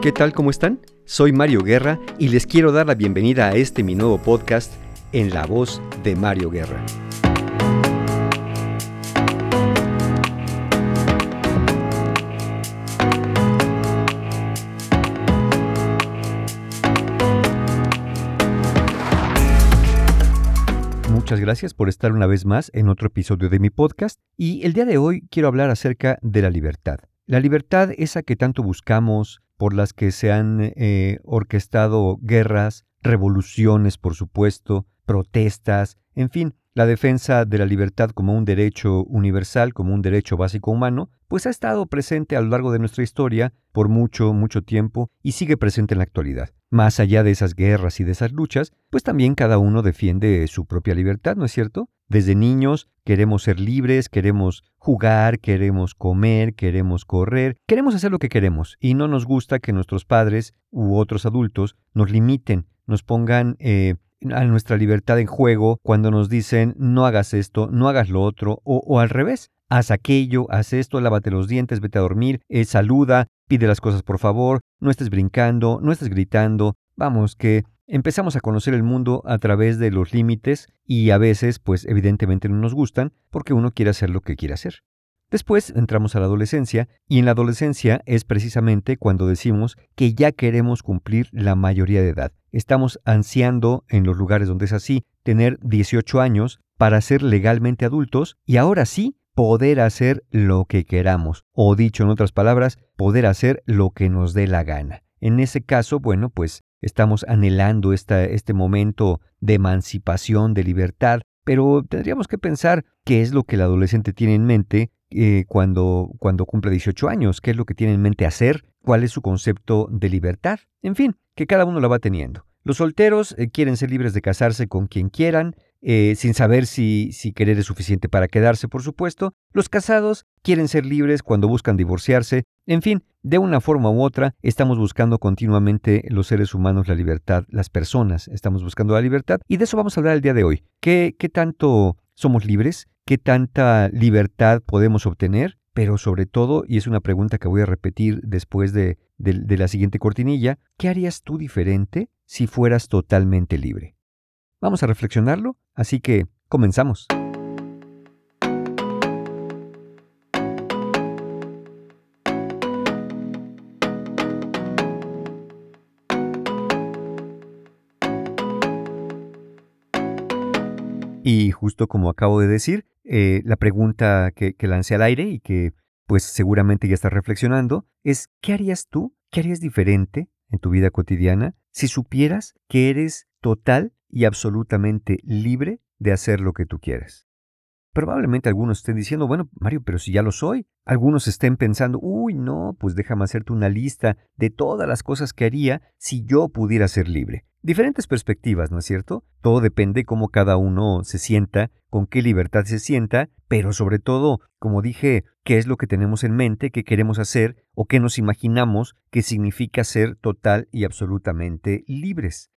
¿Qué tal? ¿Cómo están? Soy Mario Guerra y les quiero dar la bienvenida a este mi nuevo podcast en la voz de Mario Guerra. Muchas gracias por estar una vez más en otro episodio de mi podcast y el día de hoy quiero hablar acerca de la libertad. La libertad esa que tanto buscamos, por las que se han eh, orquestado guerras, revoluciones, por supuesto, protestas, en fin, la defensa de la libertad como un derecho universal, como un derecho básico humano, pues ha estado presente a lo largo de nuestra historia por mucho, mucho tiempo y sigue presente en la actualidad. Más allá de esas guerras y de esas luchas, pues también cada uno defiende su propia libertad, ¿no es cierto? Desde niños queremos ser libres, queremos jugar, queremos comer, queremos correr, queremos hacer lo que queremos y no nos gusta que nuestros padres u otros adultos nos limiten, nos pongan eh, a nuestra libertad en juego cuando nos dicen no hagas esto, no hagas lo otro, o, al revés, haz aquello, haz esto, lávate los dientes, vete a dormir, eh, saluda, pide las cosas por favor, no estés brincando, no estés gritando. Vamos, que empezamos a conocer el mundo a través de los límites y a veces, pues evidentemente no nos gustan porque uno quiere hacer lo que quiere hacer. Después entramos a la adolescencia y en la adolescencia es precisamente cuando decimos que ya queremos cumplir la mayoría de edad. Estamos ansiando en los lugares donde es así tener 18 años para ser legalmente adultos y ahora sí poder hacer lo que queramos o dicho en otras palabras, poder hacer lo que nos dé la gana. En ese caso, bueno, pues estamos anhelando este momento de emancipación, de libertad, pero tendríamos que pensar qué es lo que el adolescente tiene en mente eh, cuando, cuando cumple 18 años, qué es lo que tiene en mente hacer, cuál es su concepto de libertad, en fin, que cada uno lo va teniendo. Los solteros eh, quieren ser libres de casarse con quien quieran, eh, sin saber si, si querer es suficiente para quedarse, por supuesto. Los casados quieren ser libres cuando buscan divorciarse. En fin, de una forma u otra, estamos buscando continuamente los seres humanos la libertad, las personas estamos buscando la libertad, y de eso vamos a hablar el día de hoy. ¿Qué, qué tanto somos libres? qué tanta libertad podemos obtener, pero sobre todo, y es una pregunta que voy a repetir después de, la siguiente cortinilla, ¿qué harías tú diferente si fueras totalmente libre? Vamos a reflexionarlo, así que comenzamos. Justo como acabo de decir, eh, la pregunta que, lancé al aire y que pues seguramente ya estás reflexionando es, ¿qué harías tú? ¿Qué harías diferente en tu vida cotidiana si supieras que eres total y absolutamente libre de hacer lo que tú quieras? Probablemente algunos estén diciendo, bueno, Mario, pero si ya lo soy. Algunos estén pensando, uy, no, pues déjame hacerte una lista de todas las cosas que haría si yo pudiera ser libre. Diferentes perspectivas, ¿no es cierto? Todo depende cómo cada uno se sienta, con qué libertad se sienta, pero sobre todo, como dije, qué es lo que tenemos en mente, qué queremos hacer o qué nos imaginamos que significa ser total y absolutamente libres.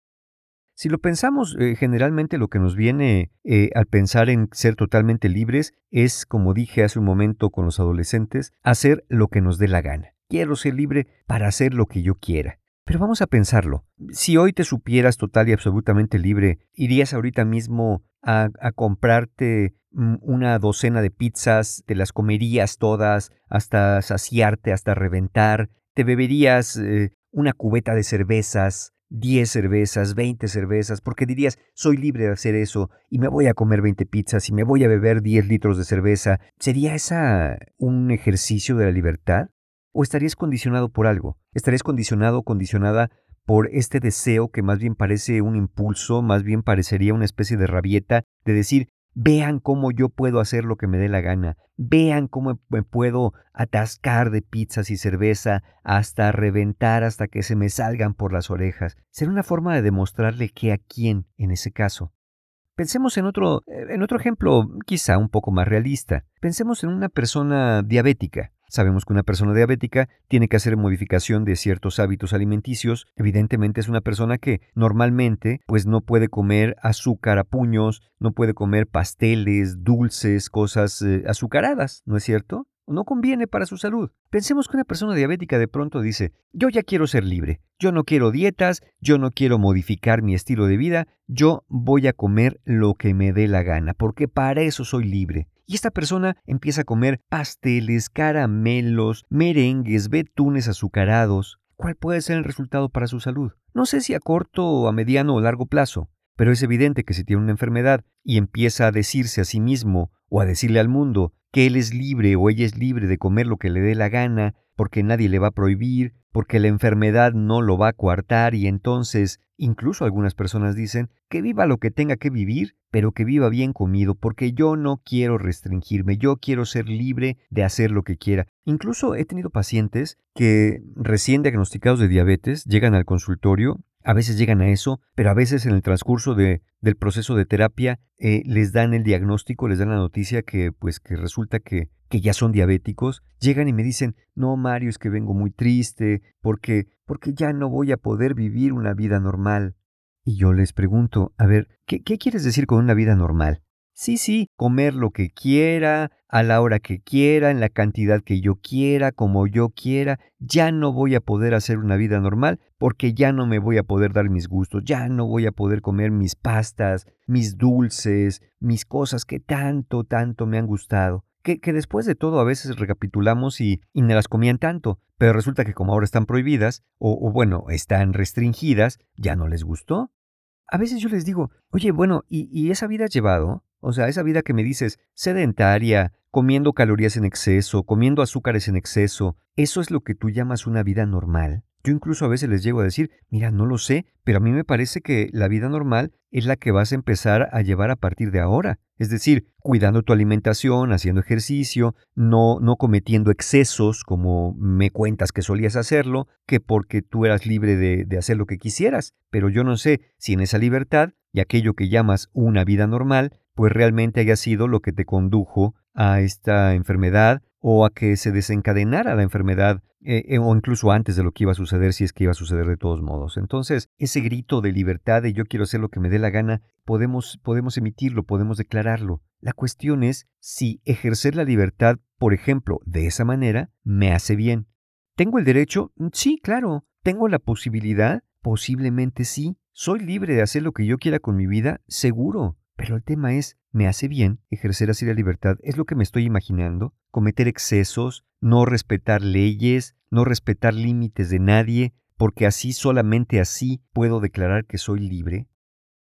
Si lo pensamos, eh, generalmente lo que nos viene eh, al pensar en ser totalmente libres es, como dije hace un momento con los adolescentes, hacer lo que nos dé la gana. Quiero ser libre para hacer lo que yo quiera. Pero vamos a pensarlo. Si hoy te supieras total y absolutamente libre, ¿irías ahorita mismo a, comprarte mm, una docena de pizzas, te las comerías todas hasta saciarte, hasta reventar? ¿Te beberías eh, una cubeta de cervezas, 10 cervezas, 20 cervezas, porque dirías, soy libre de hacer eso y me voy a comer 20 pizzas y me voy a beber 10 litros de cerveza. ¿Sería esa un ejercicio de la libertad? ¿O estarías condicionado por algo? ¿Estarías condicionado o condicionada por este deseo que más bien parece un impulso, más bien parecería una especie de rabieta de decir, vean cómo yo puedo hacer lo que me dé la gana, vean cómo me puedo atascar de pizzas y cerveza hasta reventar hasta que se me salgan por las orejas. Será una forma de demostrarle que a quién en ese caso. Pensemos en otro, en otro ejemplo quizá un poco más realista. Pensemos en una persona diabética. Sabemos que una persona diabética tiene que hacer modificación de ciertos hábitos alimenticios. Evidentemente es una persona que normalmente pues no puede comer azúcar a puños, no puede comer pasteles, dulces, cosas eh, azucaradas, ¿no es cierto? no conviene para su salud. Pensemos que una persona diabética de pronto dice, yo ya quiero ser libre, yo no quiero dietas, yo no quiero modificar mi estilo de vida, yo voy a comer lo que me dé la gana, porque para eso soy libre. Y esta persona empieza a comer pasteles, caramelos, merengues, betunes azucarados. ¿Cuál puede ser el resultado para su salud? No sé si a corto, a mediano o largo plazo, pero es evidente que si tiene una enfermedad y empieza a decirse a sí mismo o a decirle al mundo que él es libre o ella es libre de comer lo que le dé la gana, porque nadie le va a prohibir, porque la enfermedad no lo va a coartar y entonces incluso algunas personas dicen que viva lo que tenga que vivir, pero que viva bien comido, porque yo no quiero restringirme, yo quiero ser libre de hacer lo que quiera. Incluso he tenido pacientes que recién diagnosticados de diabetes llegan al consultorio a veces llegan a eso, pero a veces en el transcurso de, del proceso de terapia eh, les dan el diagnóstico, les dan la noticia que pues que resulta que, que ya son diabéticos. Llegan y me dicen, no Mario, es que vengo muy triste porque, porque ya no voy a poder vivir una vida normal. Y yo les pregunto, a ver, ¿qué, qué quieres decir con una vida normal? Sí, sí, comer lo que quiera, a la hora que quiera, en la cantidad que yo quiera, como yo quiera. Ya no voy a poder hacer una vida normal porque ya no me voy a poder dar mis gustos, ya no voy a poder comer mis pastas, mis dulces, mis cosas que tanto, tanto me han gustado. Que, que después de todo a veces recapitulamos y, y me las comían tanto, pero resulta que como ahora están prohibidas, o, o bueno, están restringidas, ya no les gustó. A veces yo les digo, oye, bueno, ¿y, y esa vida has llevado? O sea, esa vida que me dices sedentaria, comiendo calorías en exceso, comiendo azúcares en exceso, ¿eso es lo que tú llamas una vida normal? Yo incluso a veces les llego a decir, mira, no lo sé, pero a mí me parece que la vida normal es la que vas a empezar a llevar a partir de ahora. Es decir, cuidando tu alimentación, haciendo ejercicio, no, no cometiendo excesos como me cuentas que solías hacerlo, que porque tú eras libre de, de hacer lo que quisieras. Pero yo no sé si en esa libertad y aquello que llamas una vida normal pues realmente haya sido lo que te condujo a esta enfermedad o a que se desencadenara la enfermedad eh, eh, o incluso antes de lo que iba a suceder si es que iba a suceder de todos modos. Entonces, ese grito de libertad de yo quiero hacer lo que me dé la gana, podemos, podemos emitirlo, podemos declararlo. La cuestión es si ejercer la libertad, por ejemplo, de esa manera, me hace bien. ¿Tengo el derecho? Mm, sí, claro. ¿Tengo la posibilidad? Posiblemente sí. ¿Soy libre de hacer lo que yo quiera con mi vida? Seguro. Pero el tema es, ¿me hace bien ejercer así la libertad? ¿Es lo que me estoy imaginando? ¿Cometer excesos? ¿No respetar leyes? ¿No respetar límites de nadie? Porque así solamente así puedo declarar que soy libre.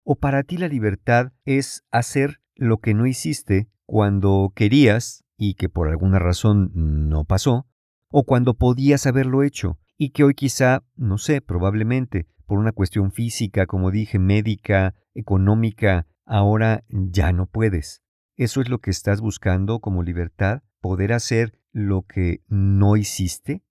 ¿O para ti la libertad es hacer lo que no hiciste cuando querías y que por alguna razón no pasó? ¿O cuando podías haberlo hecho y que hoy quizá, no sé, probablemente, por una cuestión física, como dije, médica, económica, ahora ya no puedes. ¿Eso es lo que estás buscando como libertad? ¿Poder hacer lo que no hiciste?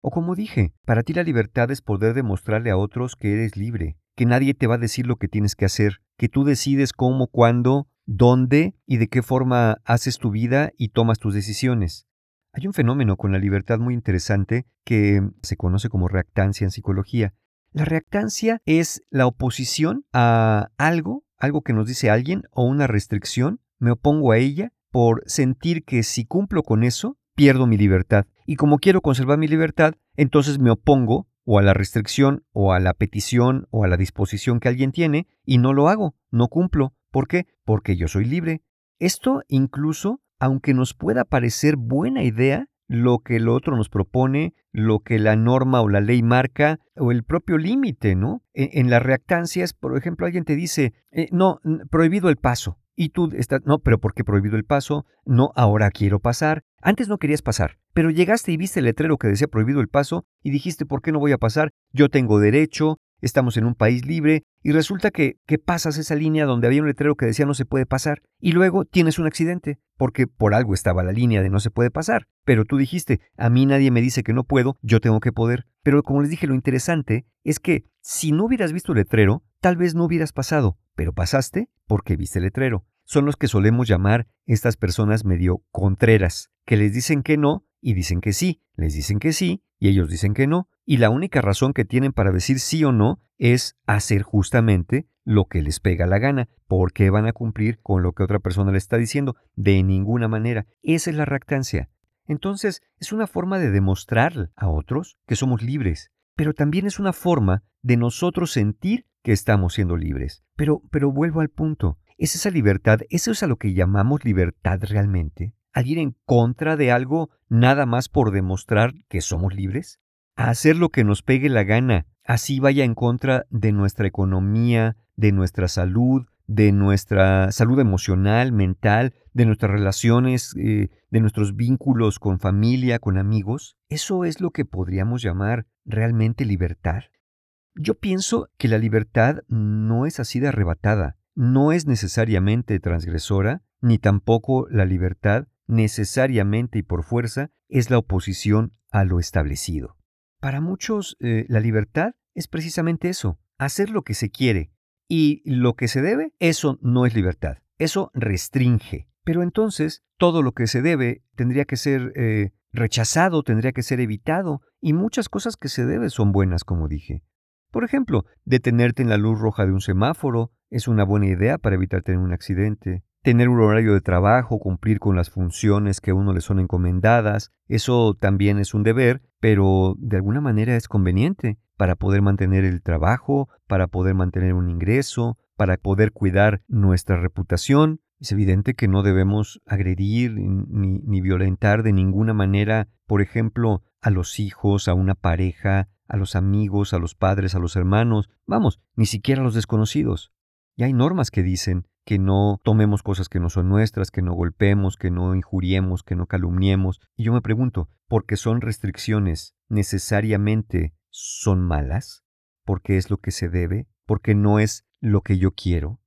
O como dije, para ti la libertad es poder demostrarle a otros que eres libre, que nadie te va a decir lo que tienes que hacer, que tú decides cómo, cuándo, dónde y de qué forma haces tu vida y tomas tus decisiones. Hay un fenómeno con la libertad muy interesante que se conoce como reactancia en psicología. La reactancia es la oposición a algo algo que nos dice alguien o una restricción, me opongo a ella por sentir que si cumplo con eso, pierdo mi libertad. Y como quiero conservar mi libertad, entonces me opongo o a la restricción o a la petición o a la disposición que alguien tiene y no lo hago, no cumplo. ¿Por qué? Porque yo soy libre. Esto incluso, aunque nos pueda parecer buena idea, lo que el otro nos propone, lo que la norma o la ley marca, o el propio límite, ¿no? E, en, las reactancias, por ejemplo, alguien te dice, eh, no, prohibido el paso. Y tú estás, no, pero ¿por qué prohibido el paso? No, ahora quiero pasar. Antes no querías pasar, pero llegaste y viste el letrero que decía prohibido el paso y dijiste, ¿por qué no voy a pasar? Yo tengo derecho, estamos en un país libre, y resulta que, que, pasas esa línea donde había un letrero que decía no se puede pasar, y luego tienes un accidente, porque por algo estaba la línea de no se puede pasar. Pero tú dijiste, a mí nadie me dice que no puedo, yo tengo que poder. Pero como les dije, lo interesante es que si no hubieras visto el letrero, tal vez no hubieras pasado, pero pasaste porque viste el letrero. Son los que solemos llamar estas personas medio contreras, que les dicen que no y dicen que sí, les dicen que sí y ellos dicen que no, y la única razón que tienen para decir sí o no es hacer justamente lo que les pega la gana, porque van a cumplir con lo que otra persona le está diciendo, de ninguna manera. Esa es la reactancia. Entonces, es una forma de demostrar a otros que somos libres, pero también es una forma de nosotros sentir que estamos siendo libres. Pero, pero vuelvo al punto. ¿Es esa libertad, eso es a lo que llamamos libertad realmente? ¿Al ir en contra de algo nada más por demostrar que somos libres? ¿A hacer lo que nos pegue la gana, así vaya en contra de nuestra economía, de nuestra salud, de nuestra salud emocional, mental, de nuestras relaciones, eh, de nuestros vínculos con familia, con amigos, eso es lo que podríamos llamar realmente libertad. Yo pienso que la libertad no es así de arrebatada, no es necesariamente transgresora, ni tampoco la libertad necesariamente y por fuerza es la oposición a lo establecido. Para muchos, eh, la libertad es precisamente eso, hacer lo que se quiere, y lo que se debe, eso no es libertad, eso restringe. Pero entonces todo lo que se debe tendría que ser eh, rechazado, tendría que ser evitado, y muchas cosas que se deben son buenas, como dije. Por ejemplo, detenerte en la luz roja de un semáforo es una buena idea para evitar tener un accidente. Tener un horario de trabajo, cumplir con las funciones que a uno le son encomendadas, eso también es un deber, pero de alguna manera es conveniente para poder mantener el trabajo, para poder mantener un ingreso, para poder cuidar nuestra reputación. Es evidente que no debemos agredir ni, ni, violentar de ninguna manera, por ejemplo, a los hijos, a una pareja, a los amigos, a los padres, a los hermanos, vamos, ni siquiera a los desconocidos. Y hay normas que dicen que no tomemos cosas que no son nuestras, que no golpemos, que no injuriemos, que no calumniemos. Y yo me pregunto, ¿por qué son restricciones necesariamente son malas, porque es lo que se debe, porque no es lo que yo quiero.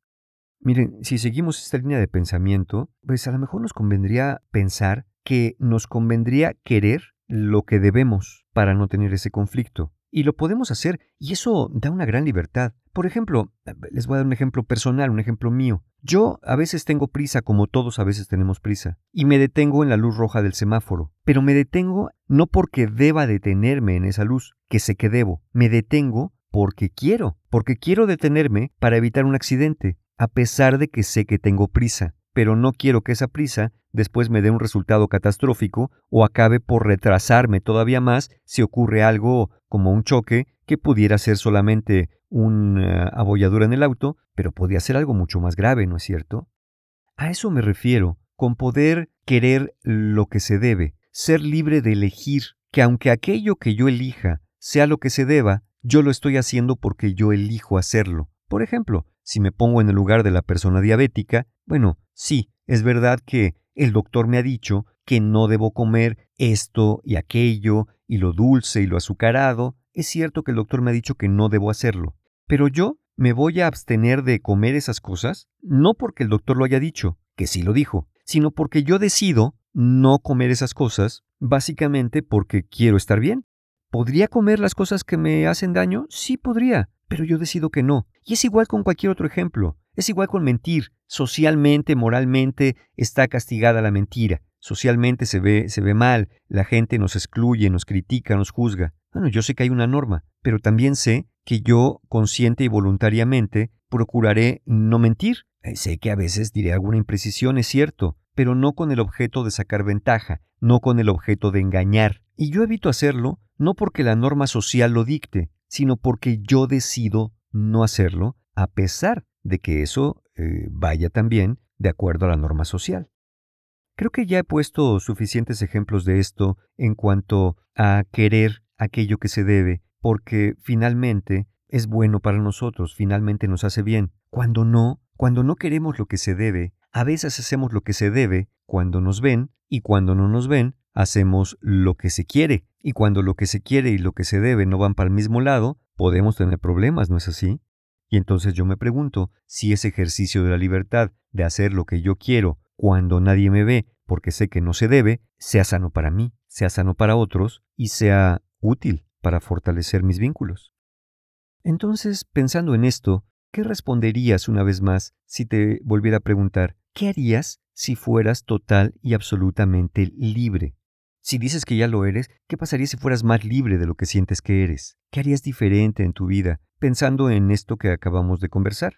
Miren, si seguimos esta línea de pensamiento, pues a lo mejor nos convendría pensar que nos convendría querer lo que debemos para no tener ese conflicto. Y lo podemos hacer, y eso da una gran libertad. Por ejemplo, les voy a dar un ejemplo personal, un ejemplo mío. Yo a veces tengo prisa, como todos a veces tenemos prisa, y me detengo en la luz roja del semáforo. Pero me detengo no porque deba detenerme en esa luz, que sé que debo. Me detengo porque quiero, porque quiero detenerme para evitar un accidente, a pesar de que sé que tengo prisa pero no quiero que esa prisa después me dé un resultado catastrófico o acabe por retrasarme todavía más si ocurre algo como un choque que pudiera ser solamente una abolladura en el auto, pero podría ser algo mucho más grave, ¿no es cierto? A eso me refiero, con poder querer lo que se debe, ser libre de elegir, que aunque aquello que yo elija sea lo que se deba, yo lo estoy haciendo porque yo elijo hacerlo. Por ejemplo, si me pongo en el lugar de la persona diabética, bueno, sí, es verdad que el doctor me ha dicho que no debo comer esto y aquello, y lo dulce y lo azucarado. Es cierto que el doctor me ha dicho que no debo hacerlo. Pero yo me voy a abstener de comer esas cosas, no porque el doctor lo haya dicho, que sí lo dijo, sino porque yo decido no comer esas cosas, básicamente porque quiero estar bien. ¿Podría comer las cosas que me hacen daño? Sí podría, pero yo decido que no. Y es igual con cualquier otro ejemplo. Es igual con mentir. Socialmente, moralmente, está castigada la mentira. Socialmente se ve, se ve mal, la gente nos excluye, nos critica, nos juzga. Bueno, yo sé que hay una norma, pero también sé que yo, consciente y voluntariamente, procuraré no mentir. Eh, sé que a veces diré alguna imprecisión, es cierto, pero no con el objeto de sacar ventaja, no con el objeto de engañar. Y yo evito hacerlo no porque la norma social lo dicte, sino porque yo decido no hacerlo, a pesar de que eso eh, vaya también de acuerdo a la norma social. Creo que ya he puesto suficientes ejemplos de esto en cuanto a querer aquello que se debe, porque finalmente es bueno para nosotros, finalmente nos hace bien. Cuando no, cuando no queremos lo que se debe, a veces hacemos lo que se debe cuando nos ven y cuando no nos ven, hacemos lo que se quiere. Y cuando lo que se quiere y lo que se debe no van para el mismo lado, podemos tener problemas, ¿no es así? Y entonces yo me pregunto si ese ejercicio de la libertad de hacer lo que yo quiero cuando nadie me ve, porque sé que no se debe, sea sano para mí, sea sano para otros y sea útil para fortalecer mis vínculos. Entonces, pensando en esto, ¿qué responderías una vez más si te volviera a preguntar, ¿qué harías si fueras total y absolutamente libre? Si dices que ya lo eres, ¿qué pasaría si fueras más libre de lo que sientes que eres? ¿Qué harías diferente en tu vida pensando en esto que acabamos de conversar?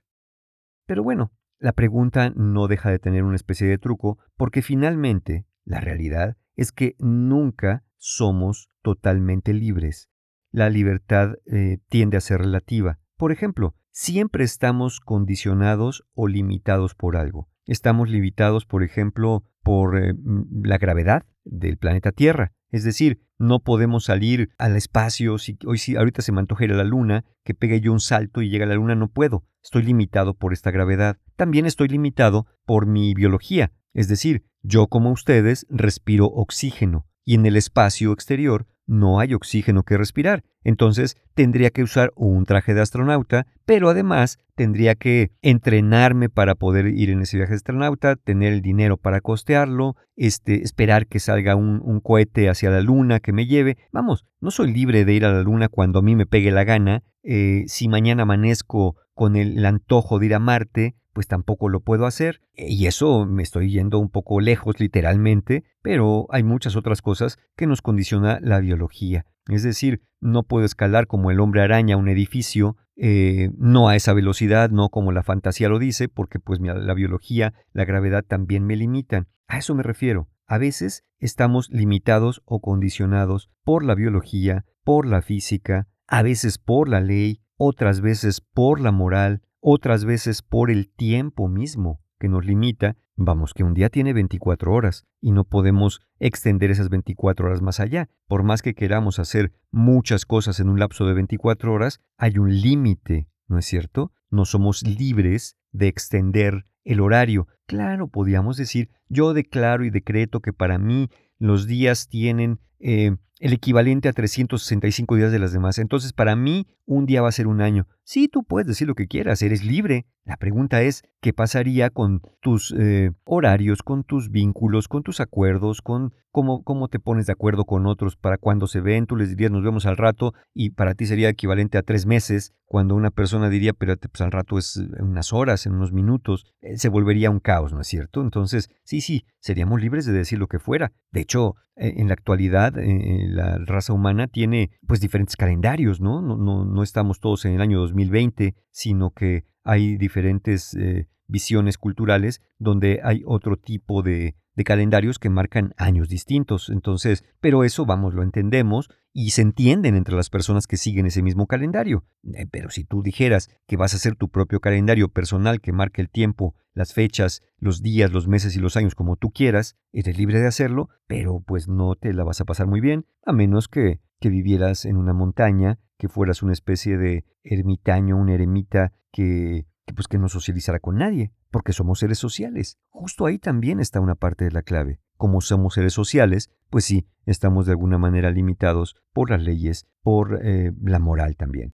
Pero bueno, la pregunta no deja de tener una especie de truco porque finalmente la realidad es que nunca somos totalmente libres. La libertad eh, tiende a ser relativa. Por ejemplo, siempre estamos condicionados o limitados por algo. Estamos limitados, por ejemplo, por eh, la gravedad del planeta Tierra. Es decir, no podemos salir al espacio. Si hoy si ahorita se me antoja ir a la luna, que pegue yo un salto y llegue a la luna, no puedo. Estoy limitado por esta gravedad. También estoy limitado por mi biología. Es decir, yo como ustedes respiro oxígeno y en el espacio exterior no hay oxígeno que respirar. Entonces tendría que usar un traje de astronauta, pero además tendría que entrenarme para poder ir en ese viaje de astronauta, tener el dinero para costearlo, este, esperar que salga un, cohete hacia la luna que me lleve. Vamos, no soy libre de ir a la luna cuando a mí me pegue la gana. Eh, si mañana amanezco con el antojo de ir a Marte, pues tampoco lo puedo hacer. Y eso me estoy yendo un poco lejos literalmente, pero hay muchas otras cosas que nos condiciona la biología. Es decir, no puedo escalar como el hombre araña un edificio, eh, no a esa velocidad, no como la fantasía lo dice, porque pues la biología, la gravedad también me limitan. A eso me refiero. A veces estamos limitados o condicionados por la biología, por la física, a veces por la ley, otras veces por la moral, otras veces por el tiempo mismo que nos limita, vamos que un día tiene 24 horas y no podemos extender esas 24 horas más allá. Por más que queramos hacer muchas cosas en un lapso de 24 horas, hay un límite, ¿no es cierto? No somos libres de extender el horario. Claro, podríamos decir, yo declaro y decreto que para mí los días tienen eh, el equivalente a 365 días de las demás. Entonces, para mí, un día va a ser un año. Sí, tú puedes decir lo que quieras, eres libre. La pregunta es, ¿qué pasaría con tus eh, horarios, con tus vínculos, con tus acuerdos, con cómo, cómo te pones de acuerdo con otros para cuando se ven? Tú les dirías, nos vemos al rato, y para ti sería equivalente a tres meses, cuando una persona diría, pero pues al rato es unas horas, en unos minutos, eh, se volvería un caos, ¿no es cierto? Entonces, sí, sí, seríamos libres de decir lo que fuera. De hecho, eh, en la actualidad, la raza humana tiene pues diferentes calendarios, ¿no? No, no, no estamos todos en el año 2020, sino que hay diferentes eh, visiones culturales donde hay otro tipo de, de calendarios que marcan años distintos. Entonces, pero eso, vamos, lo entendemos y se entienden entre las personas que siguen ese mismo calendario. Eh, pero si tú dijeras que vas a hacer tu propio calendario personal que marque el tiempo, las fechas, los días, los meses y los años como tú quieras, eres libre de hacerlo, pero pues no te la vas a pasar muy bien, a menos que, que vivieras en una montaña, que fueras una especie de ermitaño, un eremita que, pues que no socializara con nadie, porque somos seres sociales. Justo ahí también está una parte de la clave. Como somos seres sociales, pues sí, estamos de alguna manera limitados por las leyes, por eh, la moral también.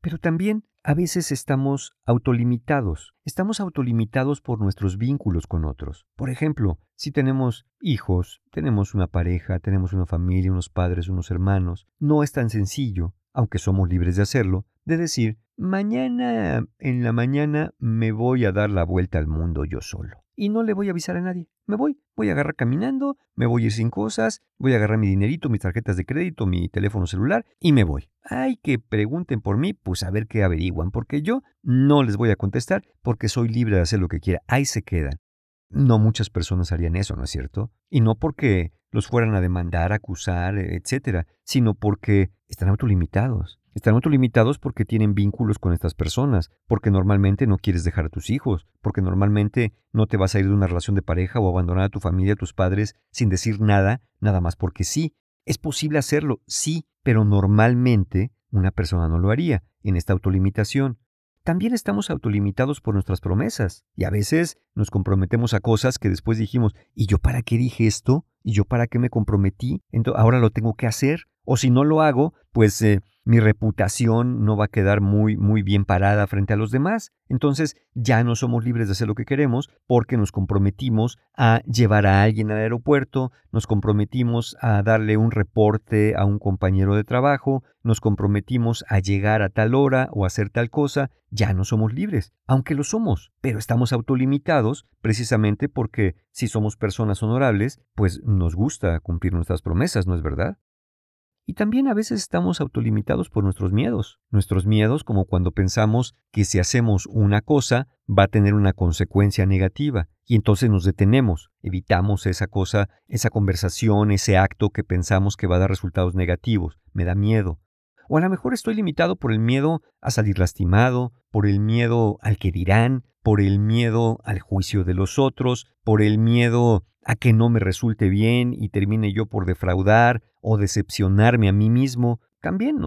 Pero también a veces estamos autolimitados. Estamos autolimitados por nuestros vínculos con otros. Por ejemplo, si tenemos hijos, tenemos una pareja, tenemos una familia, unos padres, unos hermanos, no es tan sencillo, aunque somos libres de hacerlo, de decir, mañana en la mañana me voy a dar la vuelta al mundo yo solo. Y no le voy a avisar a nadie. Me voy, voy a agarrar caminando, me voy a ir sin cosas, voy a agarrar mi dinerito, mis tarjetas de crédito, mi teléfono celular y me voy. Ay, que pregunten por mí, pues a ver qué averiguan, porque yo no les voy a contestar porque soy libre de hacer lo que quiera. Ahí se quedan. No muchas personas harían eso, ¿no es cierto? Y no porque los fueran a demandar, acusar, etcétera, sino porque están autolimitados. Están autolimitados porque tienen vínculos con estas personas, porque normalmente no quieres dejar a tus hijos, porque normalmente no te vas a ir de una relación de pareja o abandonar a tu familia, a tus padres, sin decir nada, nada más porque sí. Es posible hacerlo, sí, pero normalmente una persona no lo haría en esta autolimitación. También estamos autolimitados por nuestras promesas y a veces nos comprometemos a cosas que después dijimos, ¿y yo para qué dije esto? ¿Y yo para qué me comprometí? Entonces, ahora lo tengo que hacer. O si no lo hago, pues eh, mi reputación no va a quedar muy, muy bien parada frente a los demás. Entonces ya no somos libres de hacer lo que queremos porque nos comprometimos a llevar a alguien al aeropuerto, nos comprometimos a darle un reporte a un compañero de trabajo, nos comprometimos a llegar a tal hora o hacer tal cosa. Ya no somos libres, aunque lo somos, pero estamos autolimitados precisamente porque si somos personas honorables, pues nos gusta cumplir nuestras promesas, ¿no es verdad? Y también a veces estamos autolimitados por nuestros miedos. Nuestros miedos como cuando pensamos que si hacemos una cosa va a tener una consecuencia negativa y entonces nos detenemos, evitamos esa cosa, esa conversación, ese acto que pensamos que va a dar resultados negativos, me da miedo. O a lo mejor estoy limitado por el miedo a salir lastimado, por el miedo al que dirán, por el miedo al juicio de los otros, por el miedo a que no me resulte bien y termine yo por defraudar o decepcionarme a mí mismo. También,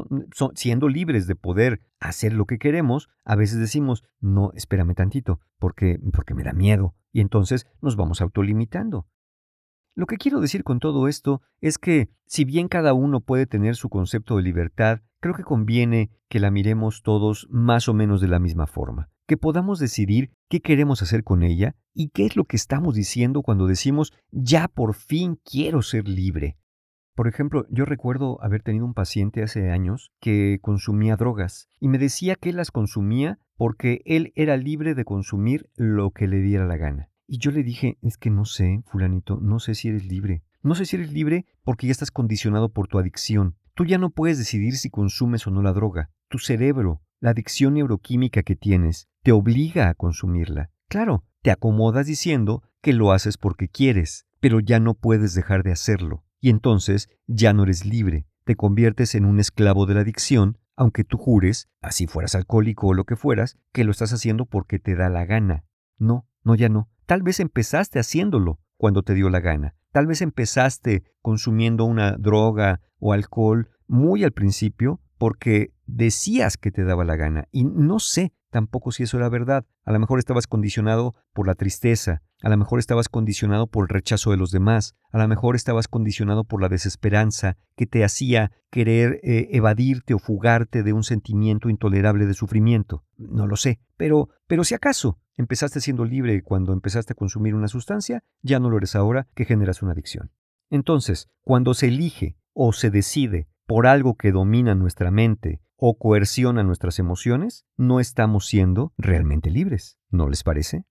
siendo libres de poder hacer lo que queremos, a veces decimos, no, espérame tantito, porque, porque me da miedo, y entonces nos vamos autolimitando. Lo que quiero decir con todo esto es que, si bien cada uno puede tener su concepto de libertad, creo que conviene que la miremos todos más o menos de la misma forma, que podamos decidir qué queremos hacer con ella y qué es lo que estamos diciendo cuando decimos, ya por fin quiero ser libre. Por ejemplo, yo recuerdo haber tenido un paciente hace años que consumía drogas y me decía que las consumía porque él era libre de consumir lo que le diera la gana. Y yo le dije, es que no sé, fulanito, no sé si eres libre. No sé si eres libre porque ya estás condicionado por tu adicción. Tú ya no puedes decidir si consumes o no la droga. Tu cerebro, la adicción neuroquímica que tienes, te obliga a consumirla. Claro, te acomodas diciendo que lo haces porque quieres, pero ya no puedes dejar de hacerlo y entonces ya no eres libre, te conviertes en un esclavo de la adicción, aunque tú jures, así fueras alcohólico o lo que fueras, que lo estás haciendo porque te da la gana. No, no, ya no. Tal vez empezaste haciéndolo cuando te dio la gana. Tal vez empezaste consumiendo una droga o alcohol muy al principio porque decías que te daba la gana. Y no sé tampoco si eso era verdad. A lo mejor estabas condicionado por la tristeza, a lo mejor estabas condicionado por el rechazo de los demás, a lo mejor estabas condicionado por la desesperanza que te hacía querer eh, evadirte o fugarte de un sentimiento intolerable de sufrimiento. No lo sé, pero, pero si acaso empezaste siendo libre cuando empezaste a consumir una sustancia, ya no lo eres ahora que generas una adicción. Entonces, cuando se elige o se decide por algo que domina nuestra mente o coerciona nuestras emociones, no estamos siendo realmente libres. ¿No les parece?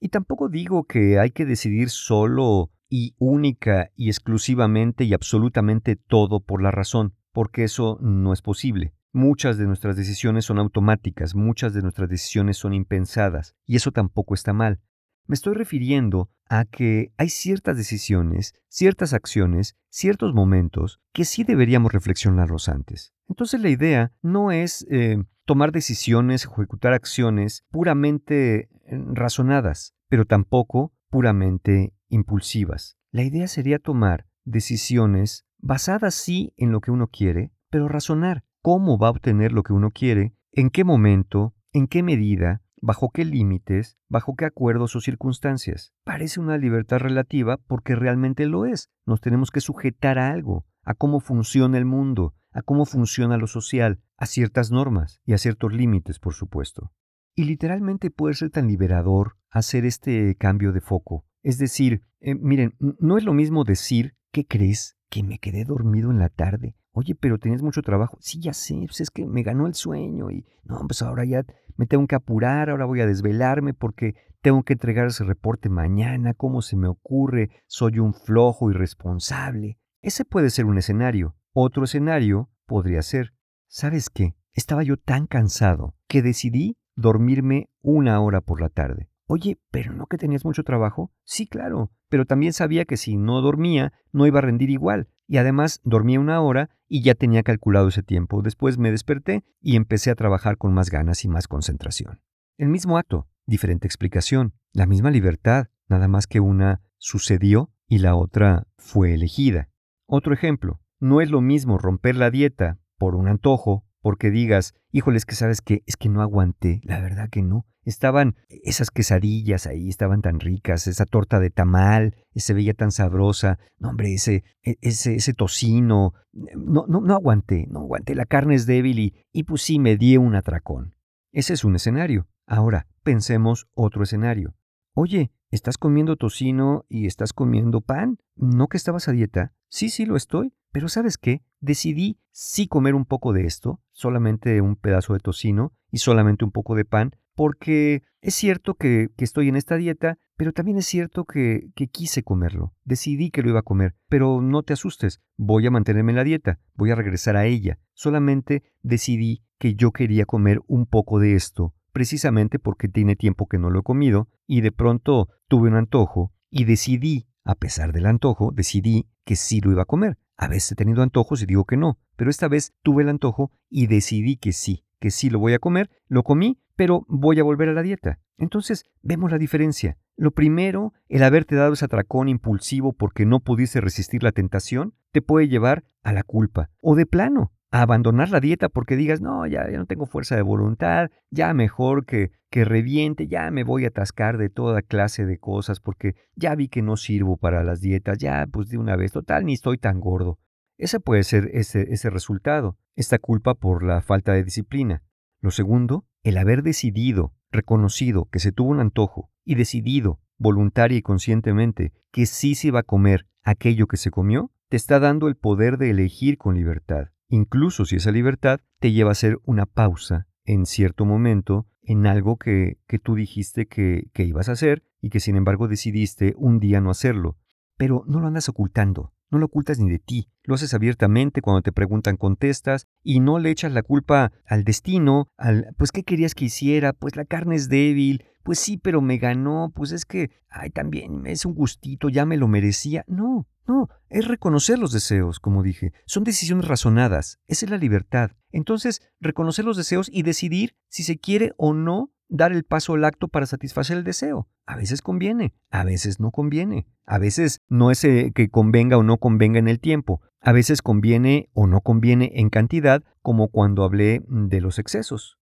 Y tampoco digo que hay que decidir solo y única y exclusivamente y absolutamente todo por la razón, porque eso no es posible. Muchas de nuestras decisiones son automáticas, muchas de nuestras decisiones son impensadas, y eso tampoco está mal. Me estoy refiriendo a que hay ciertas decisiones, ciertas acciones, ciertos momentos que sí deberíamos reflexionarlos antes. Entonces la idea no es eh, tomar decisiones, ejecutar acciones puramente eh, razonadas, pero tampoco puramente impulsivas. La idea sería tomar decisiones basadas sí en lo que uno quiere, pero razonar cómo va a obtener lo que uno quiere, en qué momento, en qué medida, bajo qué límites, bajo qué acuerdos o circunstancias. Parece una libertad relativa porque realmente lo es. Nos tenemos que sujetar a algo, a cómo funciona el mundo, a cómo funciona lo social, a ciertas normas y a ciertos límites, por supuesto. Y literalmente puede ser tan liberador hacer este cambio de foco. Es decir, eh, miren, no es lo mismo decir, ¿qué crees? Que me quedé dormido en la tarde. Oye, pero tenías mucho trabajo. Sí, ya sé, pues es que me ganó el sueño y no, pues ahora ya me tengo que apurar, ahora voy a desvelarme porque tengo que entregar ese reporte mañana, ¿cómo se me ocurre? Soy un flojo irresponsable. Ese puede ser un escenario. Otro escenario podría ser, ¿sabes qué? Estaba yo tan cansado que decidí dormirme una hora por la tarde. Oye, ¿pero no que tenías mucho trabajo? Sí, claro, pero también sabía que si no dormía no iba a rendir igual, y además dormía una hora y ya tenía calculado ese tiempo. Después me desperté y empecé a trabajar con más ganas y más concentración. El mismo acto, diferente explicación, la misma libertad, nada más que una sucedió y la otra fue elegida. Otro ejemplo, no es lo mismo romper la dieta por un antojo, porque digas, híjoles que sabes que es que no aguanté, la verdad que no. Estaban esas quesadillas ahí, estaban tan ricas, esa torta de tamal, se veía tan sabrosa, no hombre, ese, e, ese, ese tocino, no, no, no aguanté, no aguanté, la carne es débil y, y pues sí me di un atracón. Ese es un escenario. Ahora, pensemos otro escenario. Oye, ¿estás comiendo tocino y estás comiendo pan? ¿No que estabas a dieta? Sí, sí lo estoy, pero ¿sabes qué? Decidí sí comer un poco de esto, solamente un pedazo de tocino y solamente un poco de pan, porque es cierto que, estoy en esta dieta, pero también es cierto que, que, quise comerlo. Decidí que lo iba a comer, pero no te asustes, voy a mantenerme en la dieta, voy a regresar a ella. Solamente decidí que yo quería comer un poco de esto, precisamente porque tiene tiempo que no lo he comido y de pronto tuve un antojo y decidí, a pesar del antojo, decidí que sí lo iba a comer. A veces he tenido antojos y digo que no, pero esta vez tuve el antojo y decidí que sí, que sí lo voy a comer, lo comí, pero voy a volver a la dieta. Entonces, vemos la diferencia. Lo primero, el haberte dado ese atracón impulsivo porque no pudiste resistir la tentación, te puede llevar a la culpa. O de plano, a abandonar la dieta porque digas, no, ya, ya no tengo fuerza de voluntad, ya mejor que, que reviente, ya me voy a atascar de toda clase de cosas porque ya vi que no sirvo para las dietas, ya pues de una vez, total, ni estoy tan gordo. Ese puede ser ese, ese resultado, esta culpa por la falta de disciplina. Lo segundo, el haber decidido, reconocido que se tuvo un antojo y decidido, voluntaria y conscientemente, que sí se iba a comer aquello que se comió, te está dando el poder de elegir con libertad incluso si esa libertad te lleva a hacer una pausa en cierto momento en algo que, que tú dijiste que, que ibas a hacer y que sin embargo decidiste un día no hacerlo. Pero no lo andas ocultando, no lo ocultas ni de ti, lo haces abiertamente cuando te preguntan contestas y no le echas la culpa al destino, al pues qué querías que hiciera, pues la carne es débil, pues sí, pero me ganó, pues es que, ay, también es un gustito, ya me lo merecía. No, no, es reconocer los deseos, como dije. Son decisiones razonadas. Esa es la libertad. Entonces, reconocer los deseos y decidir si se quiere o no dar el paso al acto para satisfacer el deseo. A veces conviene, a veces no conviene. A veces no es eh, que convenga o no convenga en el tiempo. A veces conviene o no conviene en cantidad, como cuando hablé de los excesos.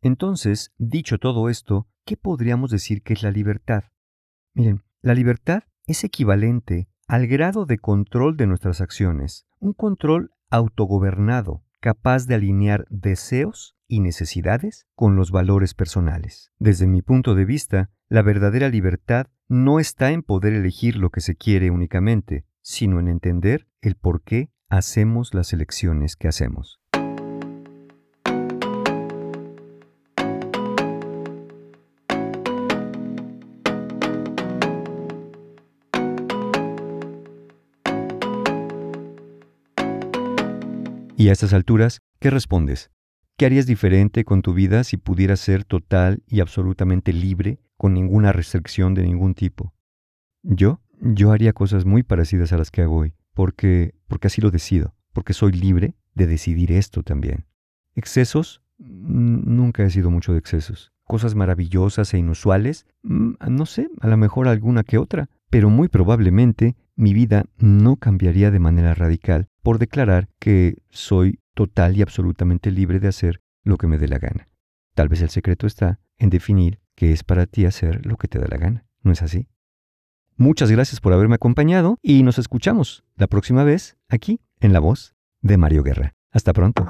Entonces, dicho todo esto, ¿qué podríamos decir que es la libertad? Miren, la libertad es equivalente al grado de control de nuestras acciones, un control autogobernado, capaz de alinear deseos y necesidades con los valores personales. Desde mi punto de vista, la verdadera libertad no está en poder elegir lo que se quiere únicamente, sino en entender el por qué hacemos las elecciones que hacemos. Y a estas alturas, ¿qué respondes? ¿Qué harías diferente con tu vida si pudieras ser total y absolutamente libre, con ninguna restricción de ningún tipo? Yo, yo haría cosas muy parecidas a las que hago hoy, porque, porque así lo decido, porque soy libre de decidir esto también. ¿Excesos? Nunca he sido mucho de excesos. Cosas maravillosas e inusuales, mm, no sé, a lo mejor alguna que otra, pero muy probablemente mi vida no cambiaría de manera radical por declarar que soy total y absolutamente libre de hacer lo que me dé la gana. Tal vez el secreto está en definir qué es para ti hacer lo que te da la gana. ¿No es así? Muchas gracias por haberme acompañado y nos escuchamos la próxima vez aquí en La Voz de Mario Guerra. Hasta pronto.